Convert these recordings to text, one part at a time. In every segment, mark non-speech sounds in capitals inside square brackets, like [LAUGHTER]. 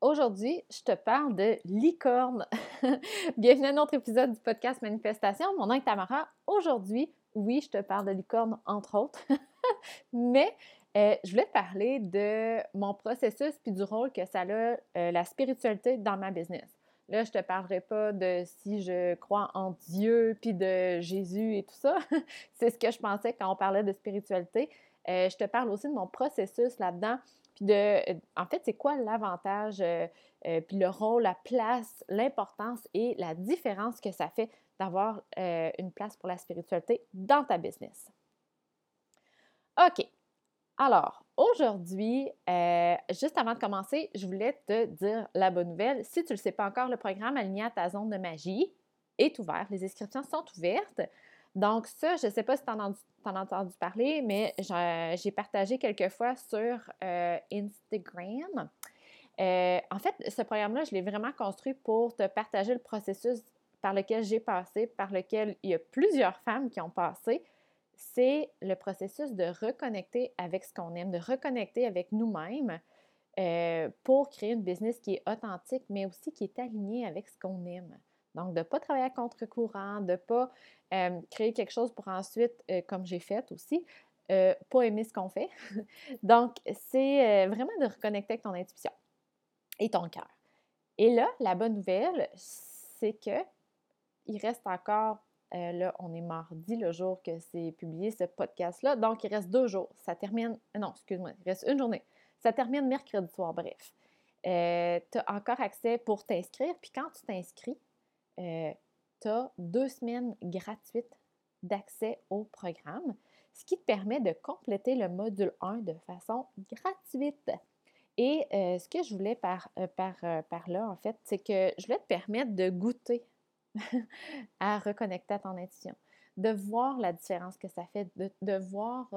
Aujourd'hui, je te parle de licorne. [LAUGHS] Bienvenue à un autre épisode du podcast Manifestation. Mon nom est Tamara. Aujourd'hui, oui, je te parle de licorne, entre autres, [LAUGHS] mais euh, je voulais te parler de mon processus puis du rôle que ça a euh, la spiritualité dans ma business. Là, je te parlerai pas de si je crois en Dieu puis de Jésus et tout ça. [LAUGHS] C'est ce que je pensais quand on parlait de spiritualité. Euh, je te parle aussi de mon processus là-dedans puis de, en fait, c'est quoi l'avantage, euh, euh, puis le rôle, la place, l'importance et la différence que ça fait d'avoir euh, une place pour la spiritualité dans ta business? OK. Alors, aujourd'hui, juste avant de commencer, je voulais te dire la bonne nouvelle. Si tu ne le sais pas encore, le programme Aligné à ta zone de magie est ouvert. Les inscriptions sont ouvertes. Donc, ça, je ne sais pas si tu en, as entendu parler, mais j'ai partagé quelques fois sur euh, Instagram. Euh, en fait, ce programme-là, je l'ai vraiment construit pour te partager le processus par lequel j'ai passé, par lequel il y a plusieurs femmes qui ont passé. C'est le processus de reconnecter avec ce qu'on aime, de reconnecter avec nous-mêmes euh, pour créer une business qui est authentique, mais aussi qui est alignée avec ce qu'on aime. Donc, de ne pas travailler à contre-courant, de ne pas euh, créer quelque chose pour ensuite, euh, comme j'ai fait aussi, euh, pas aimer ce qu'on fait. [LAUGHS] Donc, c'est vraiment de reconnecter avec ton intuition et ton cœur. Et là, la bonne nouvelle, c'est que il reste encore, là, on est mardi, le jour que c'est publié ce podcast-là, donc il reste deux jours. Ça termine, non, excuse-moi, il reste une journée. Ça termine mercredi soir, bref. tu as encore accès pour t'inscrire, puis quand tu t'inscris, tu as deux semaines gratuites d'accès au programme, ce qui te permet de compléter le module 1 de façon gratuite. Et euh, ce que je voulais euh, euh, par là, en fait, c'est que je voulais te permettre de goûter [LAUGHS] à reconnecter à ton intuition, de voir la différence que ça fait, de, voir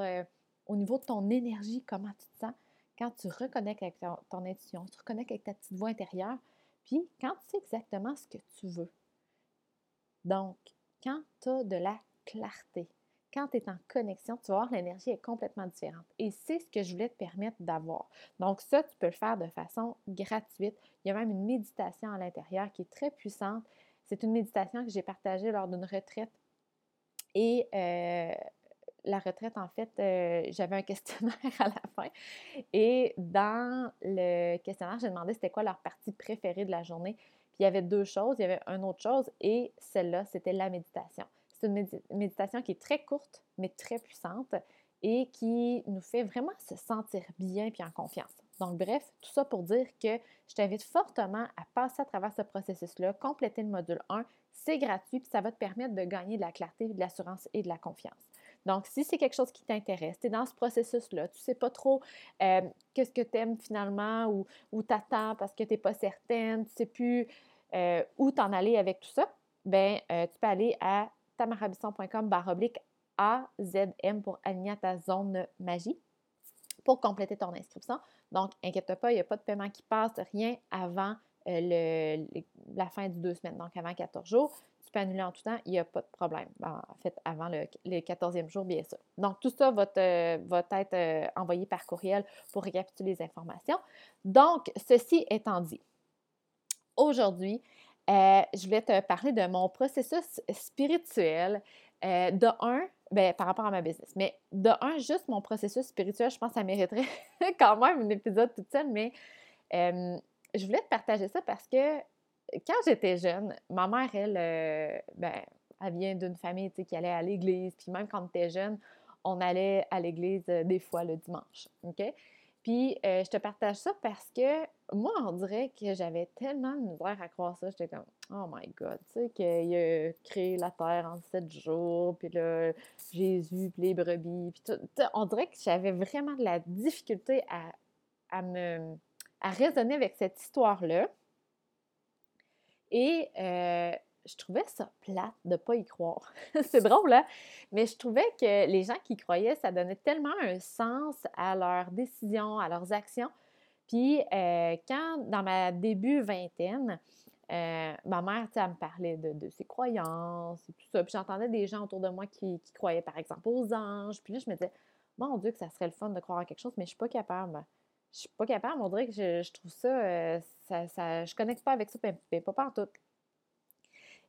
au niveau de ton énergie comment tu te sens quand tu reconnectes avec ton, ton intuition, tu reconnectes avec ta petite voix intérieure, puis quand tu sais exactement ce que tu veux. Donc, quand tu as de la clarté, quand tu es en connexion, tu vas voir l'énergie est complètement différente. Et c'est ce que je voulais te permettre d'avoir. Donc, ça, tu peux le faire de façon gratuite. Il y a même une méditation à l'intérieur qui est très puissante. C'est une méditation que j'ai partagée lors d'une retraite. Et euh, la retraite, en fait, euh, j'avais un [LAUGHS] questionnaire à la fin. Et dans le questionnaire, j'ai demandé c'était quoi leur partie préférée de la journée il y avait deux choses. Il y avait une autre chose et celle-là, c'était la méditation. C'est une méditation qui est très courte, mais très puissante et qui nous fait vraiment se sentir bien puis en confiance. Donc, bref, tout ça pour dire que je t'invite fortement à passer à travers ce processus-là, compléter le module 1. C'est gratuit puis ça va te permettre de gagner de la clarté, de l'assurance et de la confiance. Donc, si c'est quelque chose qui t'intéresse, tu es dans ce processus-là, tu ne sais pas trop euh, qu'est-ce que tu aimes finalement ou, ou t'attends parce que tu n'es pas certaine, tu ne sais plus euh, où t'en aller avec tout ça, ben, euh, tu peux aller à tamarabisson.com baroblique AZM pour aligner ta zone magie pour compléter ton inscription. Donc, inquiète pas, il n'y a pas de paiement qui passe, rien avant euh, la fin du deux semaines, donc avant 14 jours. Tu peux annuler en tout temps, il n'y a pas de problème. en fait, avant le, 14e jour, bien sûr. Donc, tout ça va être envoyé par courriel pour récapituler les informations. Donc, ceci étant dit, aujourd'hui, euh, je vais te parler de mon processus spirituel. Euh, de un, ben, par rapport à ma business, mais de un, juste mon processus spirituel, je pense que ça mériterait [LAUGHS] quand même un épisode toute seule, mais euh, je voulais te partager ça parce que quand j'étais jeune, ma mère, elle, ben, elle vient d'une famille qui allait à l'église, puis même quand on était jeune, on allait à l'église des fois le dimanche. OK? Puis euh, je te partage ça parce que moi, on dirait que j'avais tellement de misère à croire ça. J'étais comme, oh my God, tu sais, qu'il a créé la terre en sept jours, puis là, Jésus, puis les brebis, puis tout. On dirait que j'avais vraiment de la difficulté à, à me à raisonner avec cette histoire-là. Et euh, je trouvais ça plate de ne pas y croire. [LAUGHS] c'est drôle, hein? Mais je trouvais que les gens qui croyaient, ça donnait tellement un sens à leurs décisions, à leurs actions. Puis, euh, quand, dans ma début vingtaine, euh, ma mère, elle me parlait de, ses croyances et tout ça. Puis j'entendais des gens autour de moi qui, croyaient, par exemple, aux anges. Puis là, je me disais, mon Dieu, que ça serait le fun de croire à quelque chose, mais je suis pas capable. Je suis pas capable. On dirait que je, trouve ça, euh, ça, ça, je connecte pas avec ça, mais, pas, pas en tout.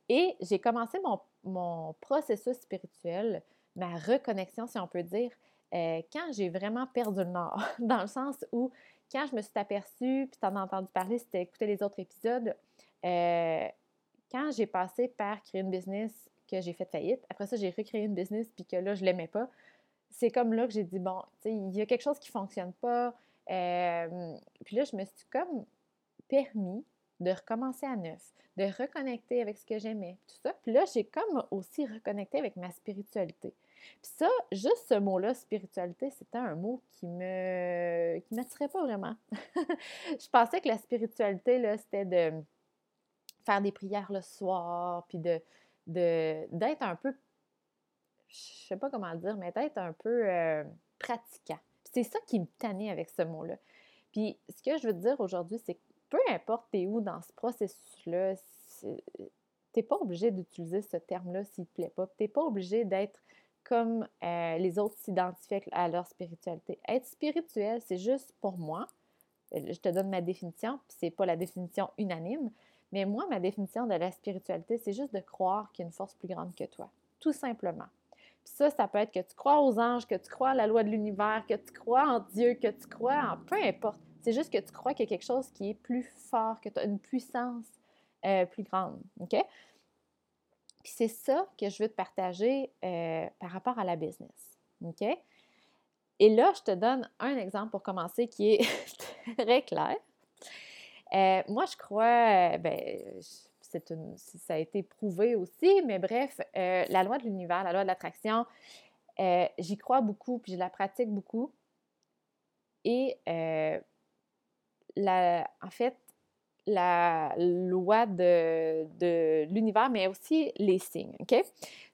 Et j'ai commencé mon, mon, processus spirituel, ma reconnexion, si on peut dire, euh, quand j'ai vraiment perdu le nord, [LAUGHS] dans le sens où quand je me suis aperçue, puis tu en as entendu parler si écouté les autres épisodes, euh, quand j'ai passé par créer une business que j'ai fait faillite, après ça, j'ai recréé une business, puis que là, je l'aimais pas, c'est comme là que j'ai dit, bon, tu sais, il y a quelque chose qui fonctionne pas. Euh, puis là, je me suis comme permis de recommencer à neuf, de reconnecter avec ce que j'aimais, tout ça. Puis là, j'ai comme aussi reconnecté avec ma spiritualité. Puis ça, juste ce mot-là, spiritualité, c'était un mot qui me m'attirait pas vraiment. [LAUGHS] je pensais que la spiritualité, là, c'était de faire des prières le soir, puis de d'être un peu, je sais pas comment le dire, mais d'être un peu euh, pratiquant. C'est ça qui me tannait avec ce mot-là. Puis ce que je veux te dire aujourd'hui, c'est que peu importe t'es où dans ce processus-là, t'es pas obligé d'utiliser ce terme-là s'il te plaît pas. T'es pas obligé d'être comme euh, les autres s'identifient à leur spiritualité. Être spirituel, c'est juste pour moi. Euh, je te donne ma définition, puis c'est pas la définition unanime, mais moi, ma définition de la spiritualité, c'est juste de croire qu'il y a une force plus grande que toi, tout simplement. Puis ça, ça peut être que tu crois aux anges, que tu crois à la loi de l'univers, que tu crois en Dieu, que tu crois en peu importe. C'est juste que tu crois qu'il y a quelque chose qui est plus fort, que tu as une puissance euh, plus grande. OK? Puis c'est ça que je veux te partager euh, par rapport à la business. OK? Et là, je te donne un exemple pour commencer qui est [LAUGHS] très clair. Euh, moi, je crois, ben, une, ça a été prouvé aussi, mais bref, la loi de l'univers, la loi de l'attraction, j'y crois beaucoup, puis je la pratique beaucoup. Et la, en fait, la loi de, l'univers, mais aussi les signes.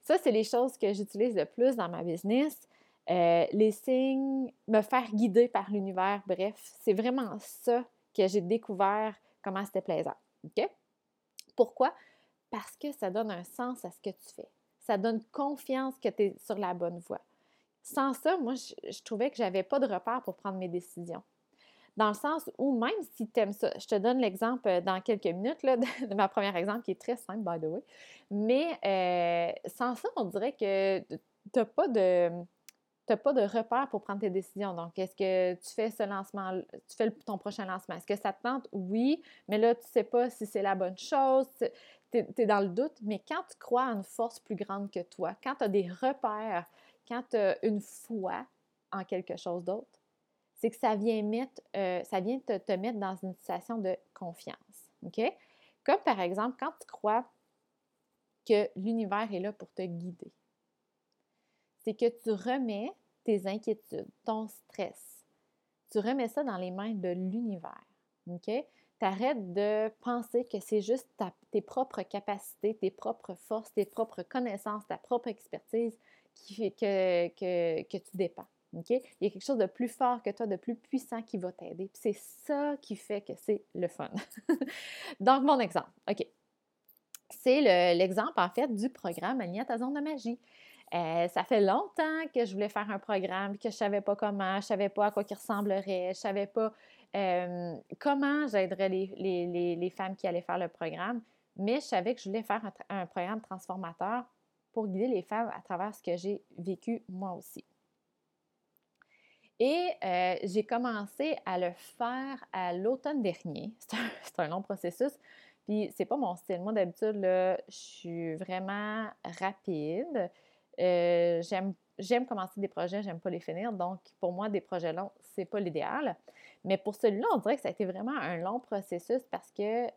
Ça, c'est les choses que j'utilise le plus dans ma business. Euh, les signes, me faire guider par l'univers, bref, c'est vraiment ça que j'ai découvert comment c'était plaisant. Pourquoi? Parce que ça donne un sens à ce que tu fais. Ça donne confiance que tu es sur la bonne voie. Sans ça, moi, je, je trouvais que j'avais pas de repère pour prendre mes décisions dans le sens où même si tu aimes ça, je te donne l'exemple euh, dans quelques minutes là, [LAUGHS] de, ma première exemple qui est très simple, by the way, mais euh, sans ça, on dirait que tu n'as pas de pas de repère pour prendre tes décisions. Donc, est-ce que tu fais ce lancement, tu fais ton prochain lancement? Est-ce que ça te tente? Oui, mais là, tu ne sais pas si c'est la bonne chose, tu es, dans le doute, mais quand tu crois à une force plus grande que toi, quand tu as des repères, quand tu as une foi en quelque chose d'autre, c'est que ça vient euh, te, mettre dans une situation de confiance. Comme par exemple, quand tu crois que l'univers est là pour te guider. C'est que tu remets tes inquiétudes, ton stress, tu remets ça dans les mains de l'univers. OK? Tu arrêtes de penser que c'est juste tes propres capacités, tes propres forces, tes propres connaissances, ta propre expertise qui que, que, que tu dépends. Il y a quelque chose de plus fort que toi, de plus puissant qui va t'aider. C'est ça qui fait que c'est le fun. [LAUGHS] Donc, mon exemple, OK. C'est l'exemple, en fait, du programme Aligné à ta zone de magie. Euh, ça fait longtemps que je voulais faire un programme, que je ne savais pas comment, je ne savais pas à quoi il ressemblerait, je ne savais pas euh, comment j'aiderais les, femmes qui allaient faire le programme, mais je savais que je voulais faire un programme transformateur pour guider les femmes à travers ce que j'ai vécu moi aussi. Et euh, j'ai commencé à le faire à l'automne dernier. [LAUGHS] C'est un, long processus. Puis c'est pas mon style. Moi, d'habitude, je suis vraiment rapide. Euh, j'aime commencer des projets, j'aime pas les finir. Donc, pour moi, des projets longs, c'est pas l'idéal. Mais pour celui-là, on dirait que ça a été vraiment un long processus parce que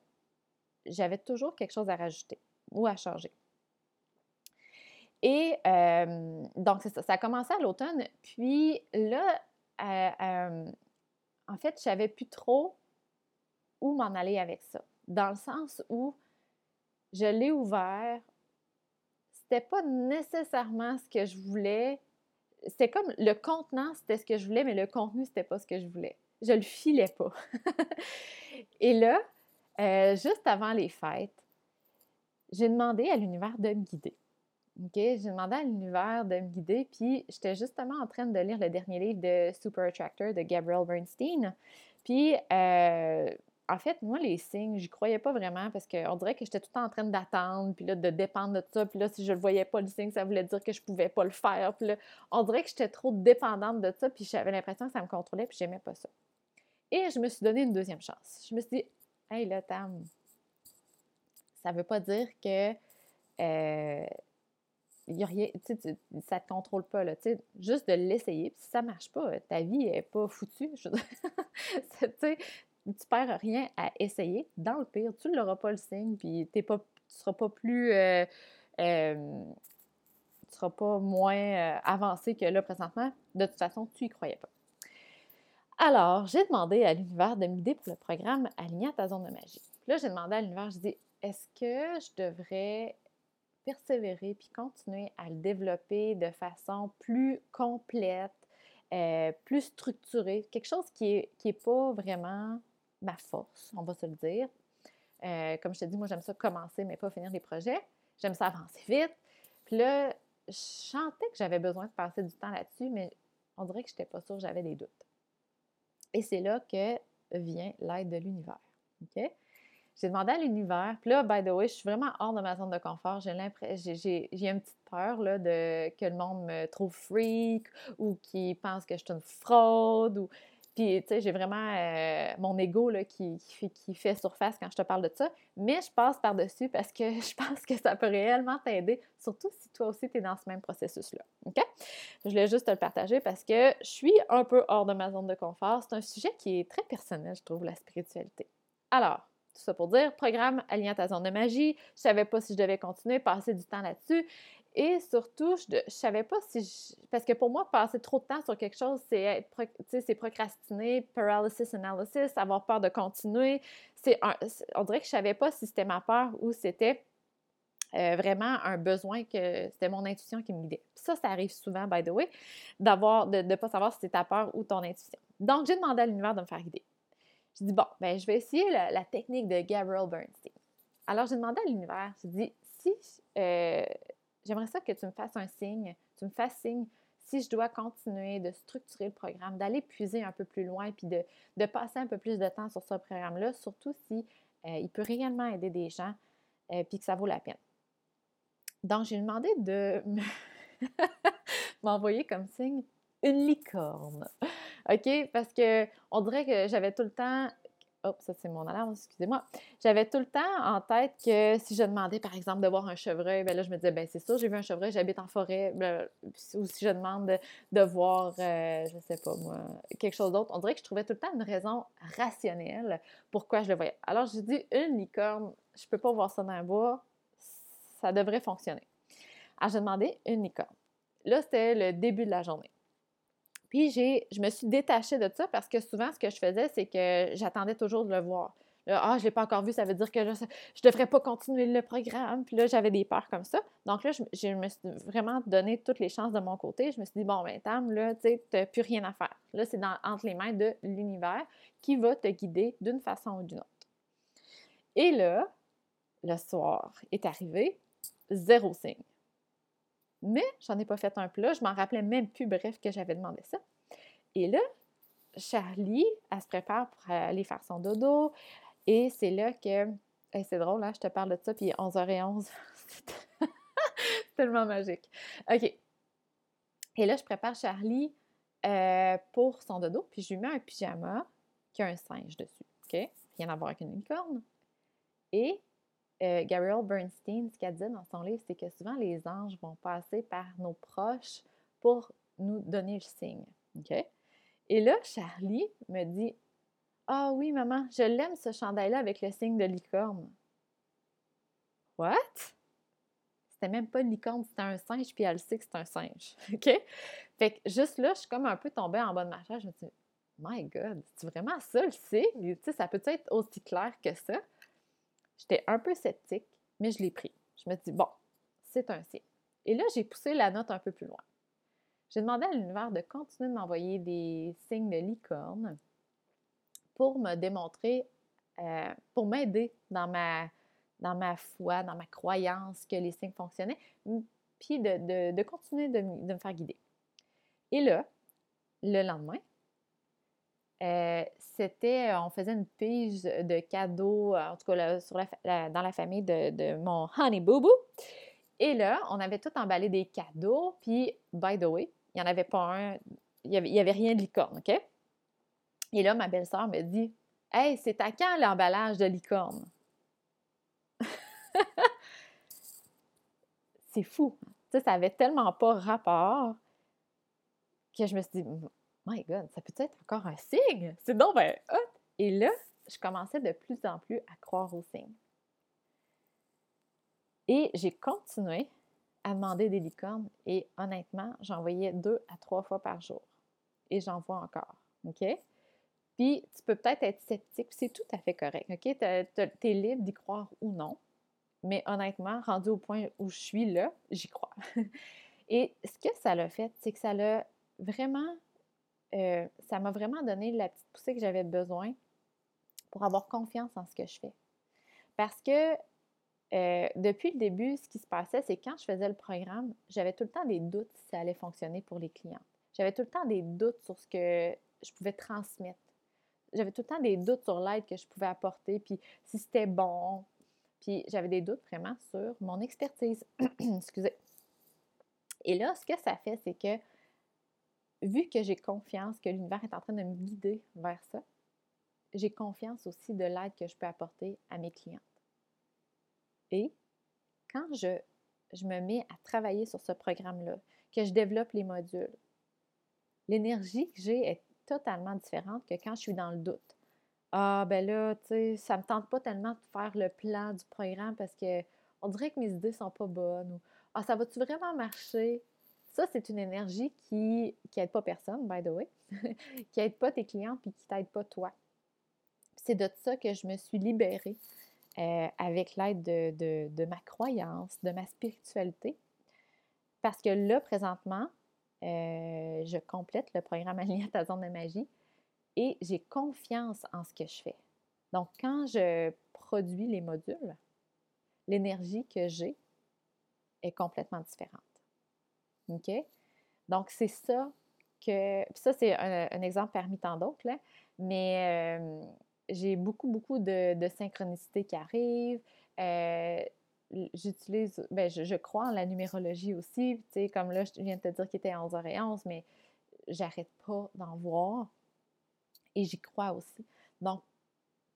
j'avais toujours quelque chose à rajouter ou à changer. Et euh, donc, ça. Ça a commencé à l'automne. Puis là, en fait, je savais plus trop où m'en aller avec ça. Dans le sens où je l'ai ouvert, c'était pas nécessairement ce que je voulais. C'était comme le contenant, c'était ce que je voulais, mais le contenu, c'était pas ce que je voulais. Je le filais pas. [LAUGHS] Et là, euh, juste avant les fêtes, j'ai demandé à l'univers de me guider. OK, j'ai demandé à l'univers de me guider, puis j'étais justement en train de lire le dernier livre de Super Attractor de Gabrielle Bernstein. Puis, euh, en fait, moi, les signes, j'y croyais pas vraiment parce qu'on dirait que j'étais tout le temps en train d'attendre, puis là, de dépendre de ça. Puis là, si je le voyais pas, le signe, ça voulait dire que je pouvais pas le faire. Puis là, on dirait que j'étais trop dépendante de ça, puis j'avais l'impression que ça me contrôlait, puis j'aimais pas ça. Et je me suis donné une deuxième chance. Je me suis dit, hey, là, Tam, ça veut pas dire que. Euh, y a rien, ça ne te contrôle pas. Là, juste de l'essayer. Puis si ça ne marche pas, ta vie n'est pas foutue. Je [LAUGHS] tu perds rien à essayer. Dans le pire, tu n'auras pas le signe, puis tu ne seras pas plus. Euh, euh, tu seras pas moins euh, avancé que là présentement. De toute façon, tu n'y croyais pas. Alors, j'ai demandé à l'univers de m'aider pour le programme Aligné à ta zone de magie. Là, j'ai demandé à l'univers, je dis, est-ce que je devrais persévérer puis continuer à le développer de façon plus complète, plus structurée, quelque chose qui n'est qui est pas vraiment ma force, on va se le dire. Euh, comme je te dis, moi, j'aime ça commencer, mais pas finir les projets. J'aime ça avancer vite. Puis là, je sentais que j'avais besoin de passer du temps là-dessus, mais on dirait que je n'étais pas sûre, j'avais des doutes. Et c'est là que vient l'aide de l'univers. OK? J'ai demandé à l'univers, puis là, by the way, je suis vraiment hors de ma zone de confort. J'ai l'impression, j'ai, une petite peur là, de que le monde me trouve freak ou qu'il pense que je suis une fraude puis, tu sais, j'ai vraiment euh, mon ego là, qui, qui, fait, surface quand je te parle de ça. Mais je passe par-dessus parce que [LAUGHS] je pense que ça peut réellement t'aider, surtout si toi aussi tu es dans ce même processus-là. OK? Je voulais juste te le partager parce que je suis un peu hors de ma zone de confort. C'est un sujet qui est très personnel, je trouve, la spiritualité. Alors, tout ça pour dire, programme aligné à ta zone de magie. Je ne savais pas si je devais continuer, passer du temps là-dessus. Et surtout, je ne savais pas si Parce que pour moi, passer trop de temps sur quelque chose, c'est procrastiner, paralysis analysis, avoir peur de continuer. C'est on dirait que je ne savais pas si c'était ma peur ou c'était euh, vraiment un besoin que c'était mon intuition qui me guidait. ça, ça arrive souvent, by the way, de ne pas savoir si c'est ta peur ou ton intuition. Donc, j'ai demandé à l'univers de me faire guider. Je dis, bon, ben, je vais essayer la, technique de Gabriel Bernstein. Alors, j'ai demandé à l'univers, je dis, si euh, j'aimerais ça que tu me fasses un signe, tu me fasses signe si je dois continuer de structurer le programme, d'aller puiser un peu plus loin, puis de, passer un peu plus de temps sur ce programme-là, surtout si euh, il peut réellement aider des gens, euh, puis que ça vaut la peine. Donc, j'ai demandé de [LAUGHS] m'envoyer comme signe une licorne. OK? Parce que on dirait que j'avais tout le temps Hop, ça c'est mon alarme, excusez-moi. J'avais tout le temps en tête que si je demandais, par exemple, de voir un chevreuil, ben là, je me disais, ben c'est ça, j'ai vu un chevreuil, j'habite en forêt. Ou si je demande de, voir, euh, je sais pas moi, quelque chose d'autre, on dirait que je trouvais tout le temps une raison rationnelle pourquoi je le voyais. Alors, j'ai dit, une licorne, je peux pas voir ça dans le bois, ça devrait fonctionner. Alors, j'ai demandé une licorne. Là, c'était le début de la journée. Puis j'ai, je me suis détachée de ça parce que souvent, ce que je faisais, c'est que j'attendais toujours de le voir. ah, je ne l'ai pas encore vu, ça veut dire que je ne devrais pas continuer le programme. Puis là, j'avais des peurs comme ça. Donc là, je, me suis vraiment donné toutes les chances de mon côté. Je me suis dit, bon, ben, Tam, là, tu n'as plus rien à faire. Là, c'est entre les mains de l'univers qui va te guider d'une façon ou d'une autre. Et là, le soir est arrivé, zéro signe. Mais j'en ai pas fait un plat, je m'en rappelais même plus, bref, que j'avais demandé ça. Et là, Charlie, elle se prépare pour aller faire son dodo. Et c'est là que. c'est drôle, hein, je te parle de ça, puis 11h11. [LAUGHS] c'est [LAUGHS] tellement magique. OK. Et là, je prépare Charlie euh, pour son dodo, puis je lui mets un pyjama qui a un singe dessus. OK? Rien à voir avec une licorne. Et euh, Gabrielle Bernstein, ce qu'elle dit dans son livre, c'est que souvent les anges vont passer par nos proches pour nous donner le signe. OK? Et là, Charlie me dit Ah oui, maman, je l'aime ce chandail-là avec le signe de licorne. What? C'était même pas une licorne, c'était un singe, puis elle sait que c'est un singe. [LAUGHS] OK? Fait que juste là, je suis comme un peu tombée en bas de ma chaise. Je me dis My God, c'est vraiment ça le signe? Tu sais, ça peut être aussi clair que ça? J'étais un peu sceptique, mais je l'ai pris. Je me dit, bon, c'est un signe. Et là, j'ai poussé la note un peu plus loin. J'ai demandé à l'univers de continuer de m'envoyer des signes de licorne pour me démontrer, euh, pour m'aider dans ma, dans ma foi, dans ma croyance que les signes fonctionnaient, puis de, continuer de, me faire guider. Et là, le lendemain, c'était, on faisait une pige de cadeaux, en tout cas sur dans la famille de, mon honey boo boo. Et là, on avait tout emballé des cadeaux, puis, by the way, il n'y en avait pas un, il n'y avait, rien de licorne, OK? Et là, ma belle-sœur me dit Hey, c'est à quand l'emballage de licorne? [LAUGHS] c'est fou. Sais, ça avait tellement pas rapport que je me suis dit My God, ça peut être encore un signe? C'est donc ben Et là, je commençais de plus en plus à croire aux signes. Et j'ai continué à demander des licornes et honnêtement, j'en voyais deux à trois fois par jour. Et j'en vois encore. OK? Puis, tu peux peut-être être sceptique, c'est tout à fait correct. OK? Tu es libre d'y croire ou non. Mais honnêtement, rendu au point où je suis là, j'y crois. [LAUGHS] et ce que ça l'a fait, c'est que ça l'a vraiment. Euh, ça m'a vraiment donné la petite poussée que j'avais besoin pour avoir confiance en ce que je fais. Parce que euh, depuis le début, ce qui se passait, c'est quand je faisais le programme, j'avais tout le temps des doutes si ça allait fonctionner pour les clients. J'avais tout le temps des doutes sur ce que je pouvais transmettre. J'avais tout le temps des doutes sur l'aide que je pouvais apporter, puis si c'était bon. Puis j'avais des doutes vraiment sur mon expertise. [CLEARS THROAT] Excusez. Et là, ce que ça fait, c'est que vu que j'ai confiance que l'univers est en train de me guider vers ça, j'ai confiance aussi de l'aide que je peux apporter à mes clients. Et quand je, me mets à travailler sur ce programme-là, que je développe les modules, l'énergie que j'ai est totalement différente que quand je suis dans le doute. Ah, ben là, tu sais, ça me tente pas tellement de faire le plan du programme parce que on dirait que mes idées sont pas bonnes. Ou, ah, ça va-tu vraiment marcher? Ça, c'est une énergie qui n'aide pas personne, by the way, [LAUGHS] qui n'aide pas tes clients puis qui t'aide pas toi. C'est de ça que je me suis libérée euh, avec l'aide de, ma croyance, de ma spiritualité. Parce que là, présentement, euh, je complète le programme [LAUGHS] Aligné à ta zone de magie et j'ai confiance en ce que je fais. Donc, quand je produis les modules, l'énergie que j'ai est complètement différente. Donc, c'est ça que. ça, c'est un, exemple parmi tant d'autres, mais euh, j'ai beaucoup, beaucoup de, de synchronicité qui arrivent. Euh, j'utilise, ben, je, crois en la numérologie aussi. Tu sais, comme là, je viens de te dire qu'il était 11h11, mais j'arrête pas d'en voir. Et j'y crois aussi. Donc,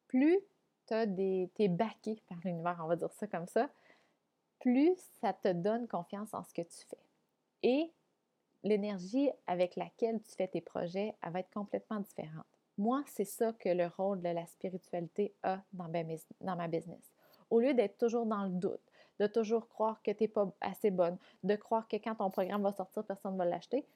plus tu es baqué par l'univers, on va dire ça comme ça, plus ça te donne confiance en ce que tu fais. Et l'énergie avec laquelle tu fais tes projets, elle va être complètement différente. Moi, c'est ça que le rôle de la spiritualité a dans ma, business. Au lieu d'être toujours dans le doute, de toujours croire que tu n'es pas assez bonne, de croire que quand ton programme va sortir, personne ne va l'acheter,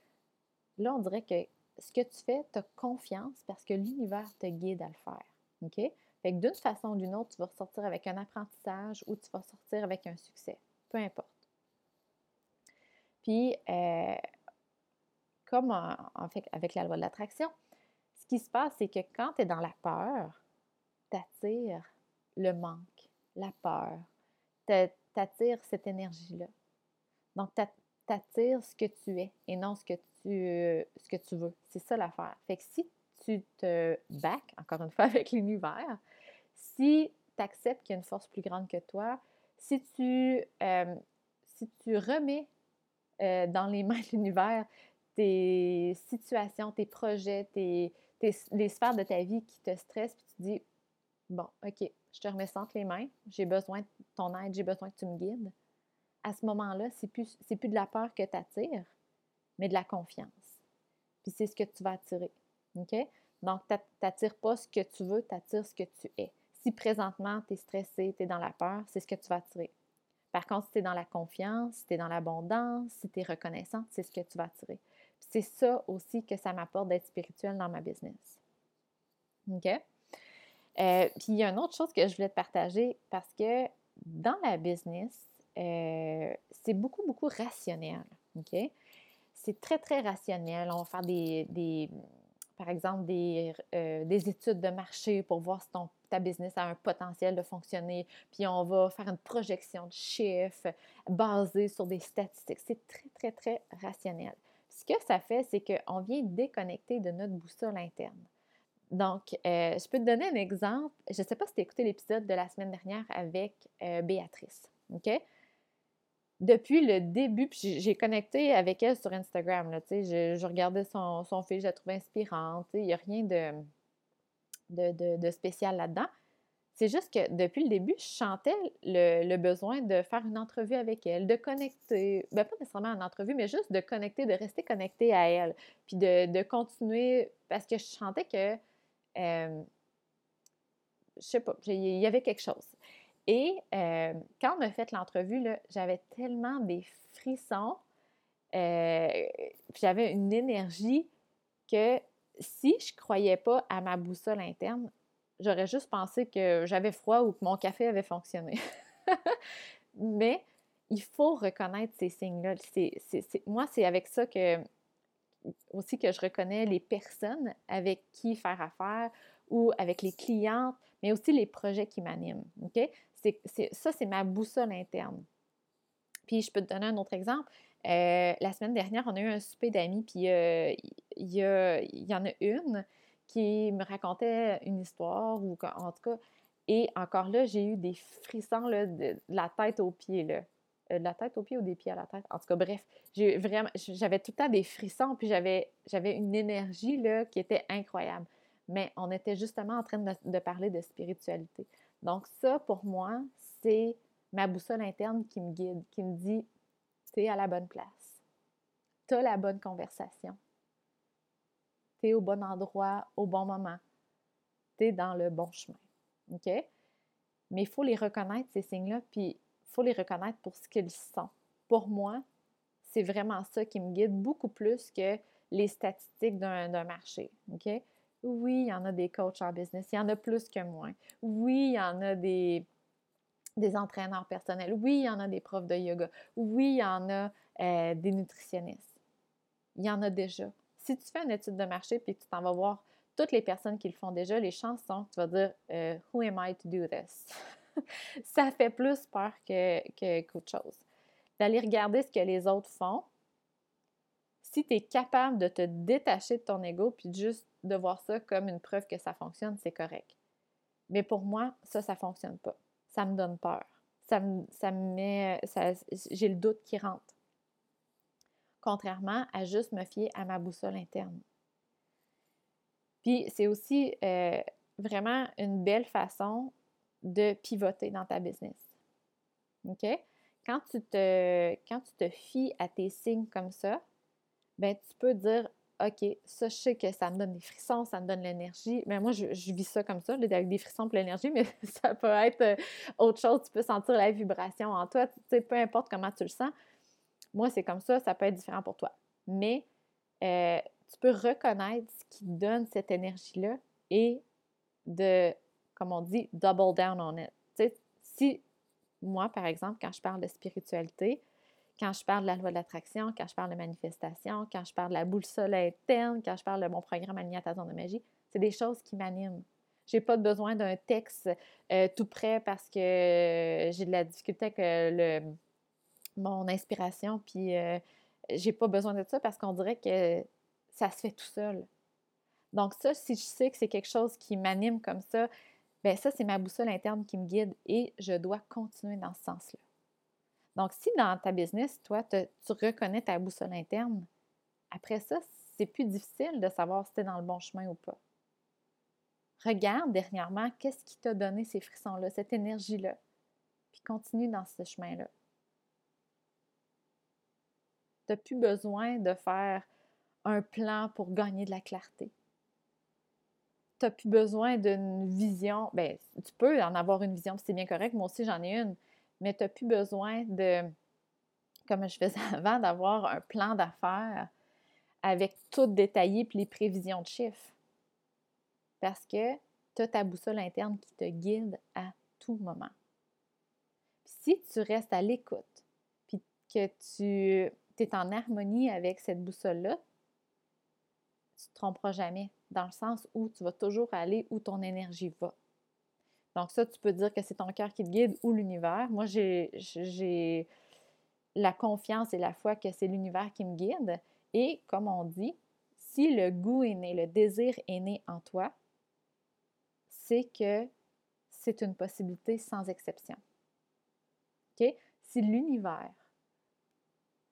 là, on dirait que ce que tu fais, tu as confiance parce que l'univers te guide à le faire. Fait que d'une façon ou d'une autre, tu vas ressortir avec un apprentissage ou tu vas sortir avec un succès. Peu importe. Puis, euh, comme avec la loi de l'attraction, qui se passe, c'est que quand tu es dans la peur, tu attires le manque, la peur. Tu attires cette énergie-là. Donc, tu attires ce que tu es et non ce que tu, ce que tu veux. C'est ça l'affaire. Fait que si tu te back, encore une fois, [LAUGHS] avec l'univers, si tu acceptes qu'il y a une force plus grande que toi, si tu, euh, si tu remets euh, dans les [LAUGHS] mains de l'univers tes situations, tes projets, tes, les sphères de ta vie qui te stressent, puis tu dis Bon, OK, je te remets entre les mains, j'ai besoin de ton aide, j'ai besoin que tu me guides. À ce moment-là, c'est plus, plus de la peur que tu attires, mais de la confiance. Puis c'est ce que tu vas attirer. OK? Donc, tu n'attires pas ce que tu veux, tu attires ce que tu es. Si présentement, tu es stressé, tu es dans la peur, c'est ce que tu vas attirer. Par contre, si tu es dans la confiance, si tu es dans l'abondance, si tu es reconnaissante, c'est ce que tu vas attirer c'est ça aussi que ça m'apporte d'être spirituel dans ma business. OK? Euh, puis il y a une autre chose que je voulais te partager parce que dans la business, euh, c'est beaucoup, beaucoup rationnel. OK? C'est très, très rationnel. On va faire des, par exemple, des, euh, des, études de marché pour voir si ton, ta business a un potentiel de fonctionner. Puis on va faire une projection de chiffres basée sur des statistiques. C'est très, très, très rationnel ce que ça fait, c'est qu'on vient déconnecter de notre boussole interne. Donc, euh, je peux te donner un exemple. Je ne sais pas si tu as écouté l'épisode de la semaine dernière avec euh, Béatrice. Depuis le début, j'ai connecté avec elle sur Instagram. Je regardais son, son fil, je la trouvais inspirante. Il n'y a rien de, de, spécial là-dedans. C'est juste que depuis le début, je chantais le, besoin de faire une entrevue avec elle, de connecter, ben pas nécessairement une entrevue, mais juste de connecter, de rester connecté à elle, puis de, continuer, parce que je chantais que, euh, je sais pas, il y avait quelque chose. Et euh, quand on a fait l'entrevue, j'avais tellement des frissons, euh, j'avais une énergie que si je croyais pas à ma boussole interne, J'aurais juste pensé que j'avais froid ou que mon café avait fonctionné. [LAUGHS] Mais il faut reconnaître ces signes-là. moi, c'est avec ça que aussi que je reconnais les personnes avec qui faire affaire ou avec les clientes, mais aussi les projets qui m'animent. Ça, c'est ma boussole interne. Puis je peux te donner un autre exemple. Euh, la semaine dernière, on a eu un souper d'amis, puis euh, il y, en a une qui me racontait une histoire, ou en tout cas, et encore là, j'ai eu des frissons là, de, la tête aux pieds. Là. Euh, de la tête aux pieds ou des pieds à la tête? En tout cas, bref, j'avais tout le temps des frissons, puis j'avais, j'avais une énergie là, qui était incroyable. Mais on était justement en train de parler de spiritualité. Donc, ça, pour moi, c'est ma boussole interne qui me guide, qui me dit tu es à la bonne place. Tu as la bonne conversation tu au bon endroit, au bon moment. Tu es dans le bon chemin. OK? Mais il faut les reconnaître, ces signes-là, puis il faut les reconnaître pour ce qu'ils sont. Pour moi, c'est vraiment ça qui me guide beaucoup plus que les statistiques d'un marché. OK? Oui, il y en a des coachs en business, il y en a plus que moi. Oui, il y en a des, des entraîneurs personnels. Oui, il y en a des profs de yoga. Oui, il y en a euh, des nutritionnistes. Il y en a déjà si tu fais une étude de marché puis que tu t'en vas voir toutes les personnes qui le font déjà, les chances sont que tu vas dire euh, Who am I to do this? [LAUGHS] ça fait plus peur que, qu'autre chose. D'aller regarder ce que les autres font. Si tu es capable de te détacher de ton ego puis juste de voir ça comme une preuve que ça fonctionne, c'est correct. Mais pour moi, ça, ça ne fonctionne pas. Ça me donne peur. Ça me, ça me met. j'ai le doute qui rentre contrairement à juste me fier à ma boussole interne. Puis c'est aussi euh, vraiment une belle façon de pivoter dans ta business. OK? Quand tu te, quand tu te fies à tes signes comme ça, ben tu peux dire OK, ça, je sais que ça me donne des frissons, ça me donne l'énergie. Mais moi, je, vis ça comme ça, avec des frissons pour l'énergie, mais [LAUGHS] ça peut être euh, autre chose. Tu peux sentir la vibration en toi. Tu sais, peu importe comment tu le sens, moi, c'est comme ça, ça peut être différent pour toi. Mais euh, tu peux reconnaître ce qui donne cette énergie-là et de, comme on dit, double down on it. Si moi, par exemple, quand je parle de spiritualité, quand je parle de la loi de l'attraction, quand je parle de manifestation, quand je parle de la boussole interne, quand je parle de mon programme Aligné de magie, c'est des choses qui m'animent. Je n'ai pas besoin d'un texte euh, tout prêt parce que j'ai de la difficulté avec euh, mon inspiration, puis euh, j'ai pas besoin de ça parce qu'on dirait que ça se fait tout seul. Donc ça, si je sais que c'est quelque chose qui m'anime comme ça, ben ça, c'est ma boussole interne qui me guide et je dois continuer dans ce sens-là. Donc, si dans ta business, toi, tu reconnais ta boussole interne, après ça, c'est plus difficile de savoir si tu es dans le bon chemin ou pas. Regarde dernièrement qu'est-ce qui t'a donné ces frissons-là, cette énergie-là, puis continue dans ce chemin-là. Tu n'as plus besoin de faire un plan pour gagner de la clarté. Tu n'as plus besoin d'une vision. Bien, tu peux en avoir une vision, c'est bien correct. Moi aussi, j'en ai une. Mais tu n'as plus besoin de, comme je faisais [LAUGHS] avant, d'avoir un plan d'affaires avec tout détaillé puis les prévisions de chiffres. Parce que tu as ta boussole interne qui te guide à tout moment. si tu restes à l'écoute, puis que tu es en harmonie avec cette boussole-là, tu ne te tromperas jamais, dans le sens où tu vas toujours aller où ton énergie va. Donc ça, tu peux dire que c'est ton cœur qui te guide ou l'univers. Moi, j'ai la confiance et la foi que c'est l'univers qui me guide. Et comme on dit, si le goût est né, le désir est né en toi, c'est que c'est une possibilité sans exception. OK? Si l'univers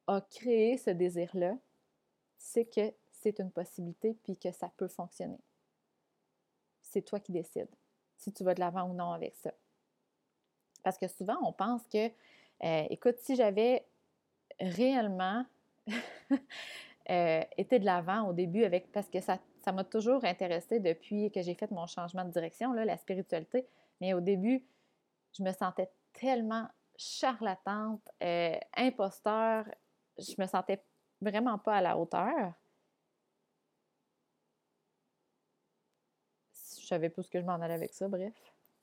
a créé ce désir-là, c'est que c'est une possibilité puis que ça peut fonctionner. C'est toi qui décides si tu vas de l'avant ou non avec ça. Parce que souvent, on pense que, euh, écoute, si j'avais réellement [LAUGHS] euh, été de l'avant au début avec, parce que ça m'a toujours intéressé depuis que j'ai fait mon changement de direction, là, la spiritualité. Mais au début, je me sentais tellement charlatante, euh, imposteur, je me sentais vraiment pas à la hauteur. Je savais pas ce que je m'en allais avec ça, bref.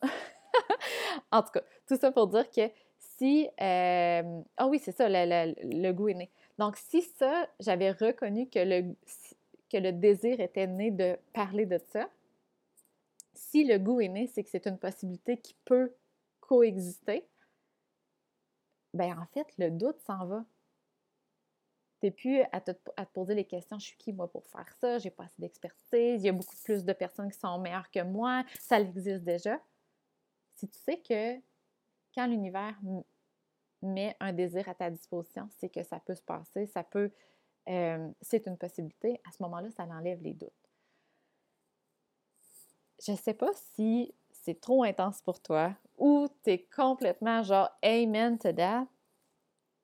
[LAUGHS] en tout cas, tout ça pour dire que si... Euh, ah oui, c'est ça, le, goût est né. Donc, si ça, j'avais reconnu que le, que le désir était né de parler de ça, si le goût est né, c'est que c'est une possibilité qui peut coexister, ben en fait, le doute s'en va. N'es plus à te, poser les questions, je suis qui moi pour faire ça, j'ai pas assez d'expertise, il y a beaucoup plus de personnes qui sont meilleures que moi, ça existe déjà. Si tu sais que quand l'univers met un désir à ta disposition, c'est que ça peut se passer, ça peut, euh, c'est une possibilité, à ce moment-là, ça enlève les doutes. Je ne sais pas si c'est trop intense pour toi ou tu es complètement genre Amen to that,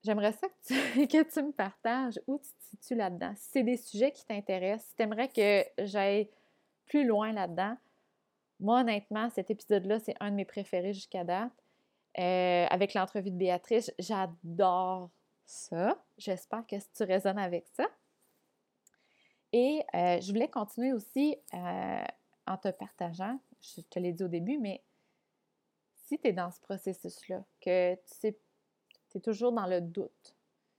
j'aimerais ça que tu, [LAUGHS] que tu, me partages où tu te situes là-dedans. Si c'est des sujets qui t'intéressent, si tu aimerais que j'aille plus loin là-dedans, moi, honnêtement, cet épisode-là, c'est un de mes préférés jusqu'à date. Euh, avec l'entrevue de Béatrice, j'adore ça. J'espère que tu résonnes avec ça. Et euh, je voulais continuer aussi euh, en te partageant, je te l'ai dit au début, mais si tu es dans ce processus-là, que tu sais, es toujours dans le doute,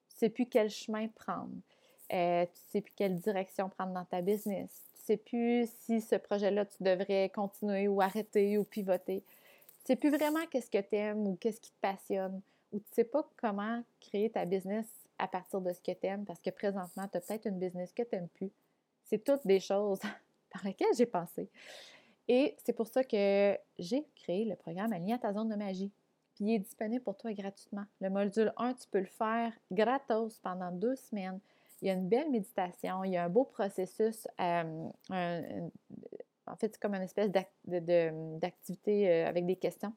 tu ne sais plus quel chemin prendre, euh, tu ne sais plus quelle direction prendre dans ta business, tu ne sais plus si ce projet-là, tu devrais continuer ou arrêter ou pivoter, tu ne sais plus vraiment qu'est-ce que tu aimes ou qu'est-ce qui te passionne, ou tu ne sais pas comment créer ta business à partir de ce que tu aimes, parce que présentement, tu as peut-être une business que tu n'aimes plus. C'est toutes des choses [LAUGHS] par lesquelles j'ai pensé. Et c'est pour ça que j'ai créé le programme Aligné à ta zone de magie. Il est disponible pour toi gratuitement. Le module 1, tu peux le faire gratos pendant deux semaines. Il y a une belle méditation, il y a un beau processus. Euh, en fait, c'est comme une espèce d'activité euh, avec des questions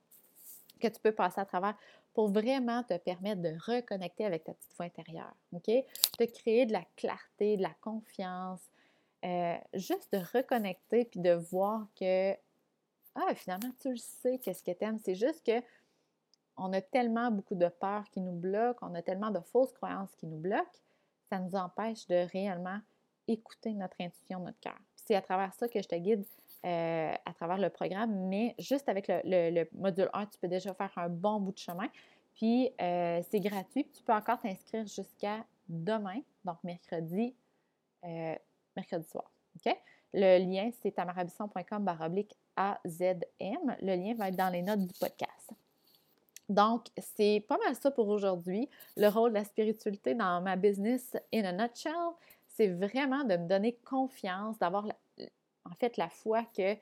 que tu peux passer à travers pour vraiment te permettre de reconnecter avec ta petite voix intérieure. OK? De créer de la clarté, de la confiance, euh, juste de reconnecter puis de voir que, ah, finalement, tu le sais, qu'est-ce que tu aimes. C'est juste que on a tellement beaucoup de peurs qui nous bloquent, on a tellement de fausses croyances qui nous bloquent, ça nous empêche de réellement écouter notre intuition, notre cœur. C'est à travers ça que je te guide euh, à travers le programme, mais juste avec le, module 1, tu peux déjà faire un bon bout de chemin. Puis euh, c'est gratuit. Tu peux encore t'inscrire jusqu'à demain, donc mercredi mercredi soir. Le lien, c'est tamarabisson.com baroblique AZM. Le lien va être dans les notes du podcast. Donc, c'est pas mal ça pour aujourd'hui. Le rôle de la spiritualité dans ma business in a nutshell, c'est vraiment de me donner confiance, d'avoir en fait la foi que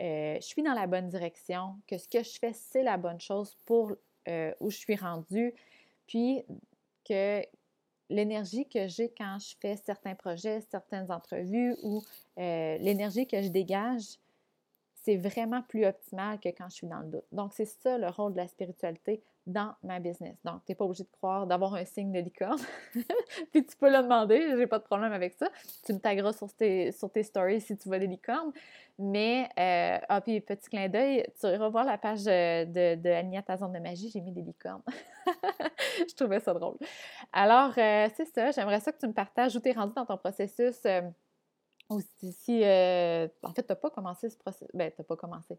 euh, je suis dans la bonne direction, que ce que je fais, c'est la bonne chose pour euh, où je suis rendue, puis que l'énergie que j'ai quand je fais certains projets, certaines entrevues ou euh, l'énergie que je dégage, c'est vraiment plus optimal que quand je suis dans le doute. Donc, c'est ça le rôle de la spiritualité dans ma business. Donc, tu n'es pas obligé de croire d'avoir un signe de licorne. [LAUGHS] puis tu peux le demander, j'ai pas de problème avec ça. Tu me tagueras sur tes, sur tes stories si tu vois des licornes. Mais, euh, ah, puis petit clin d'œil, tu iras voir la page de, de ta zone de magie, j'ai mis des licornes. [LAUGHS] Je trouvais ça drôle. Alors, euh, c'est ça, j'aimerais ça que tu me partages où tu es rendu dans ton processus. Euh, si, en fait, tu n'as pas commencé ce processus. Ben, tu n'as pas commencé.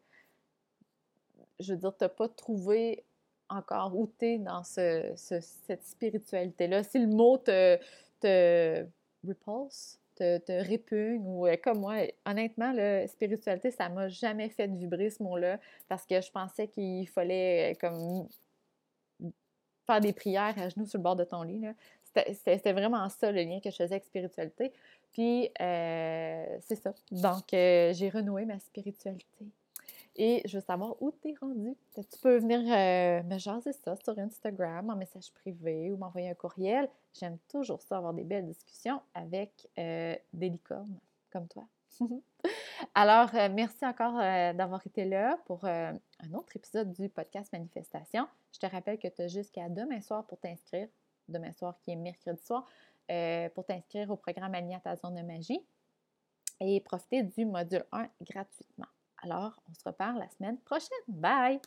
Je veux dire, tu n'as pas trouvé encore où tu es dans cette spiritualité-là. Si le mot te, te repulse, te, te, répugne ou euh, comme moi, honnêtement, la spiritualité, ça m'a jamais fait vibrer ce mot-là parce que je pensais qu'il fallait euh, comme faire des prières à genoux sur le bord de ton lit. C'était vraiment ça le lien que je faisais avec spiritualité. Puis, euh, c'est ça. Donc, j'ai renoué ma spiritualité. et je veux savoir où tu es rendu. Tu peux venir euh, me jaser ça sur Instagram en message privé ou m'envoyer un courriel? J'aime toujours ça, avoir des belles discussions avec euh, des licornes comme toi. [LAUGHS] Alors, euh, merci encore d'avoir été là pour un autre épisode du podcast Manifestation. Je te rappelle que tu as jusqu'à demain soir pour t'inscrire, demain soir qui est mercredi soir, pour t'inscrire au programme Aligné à zone de magie et profiter du module 1 gratuitement. Alors, on se reparle la semaine prochaine. Bye!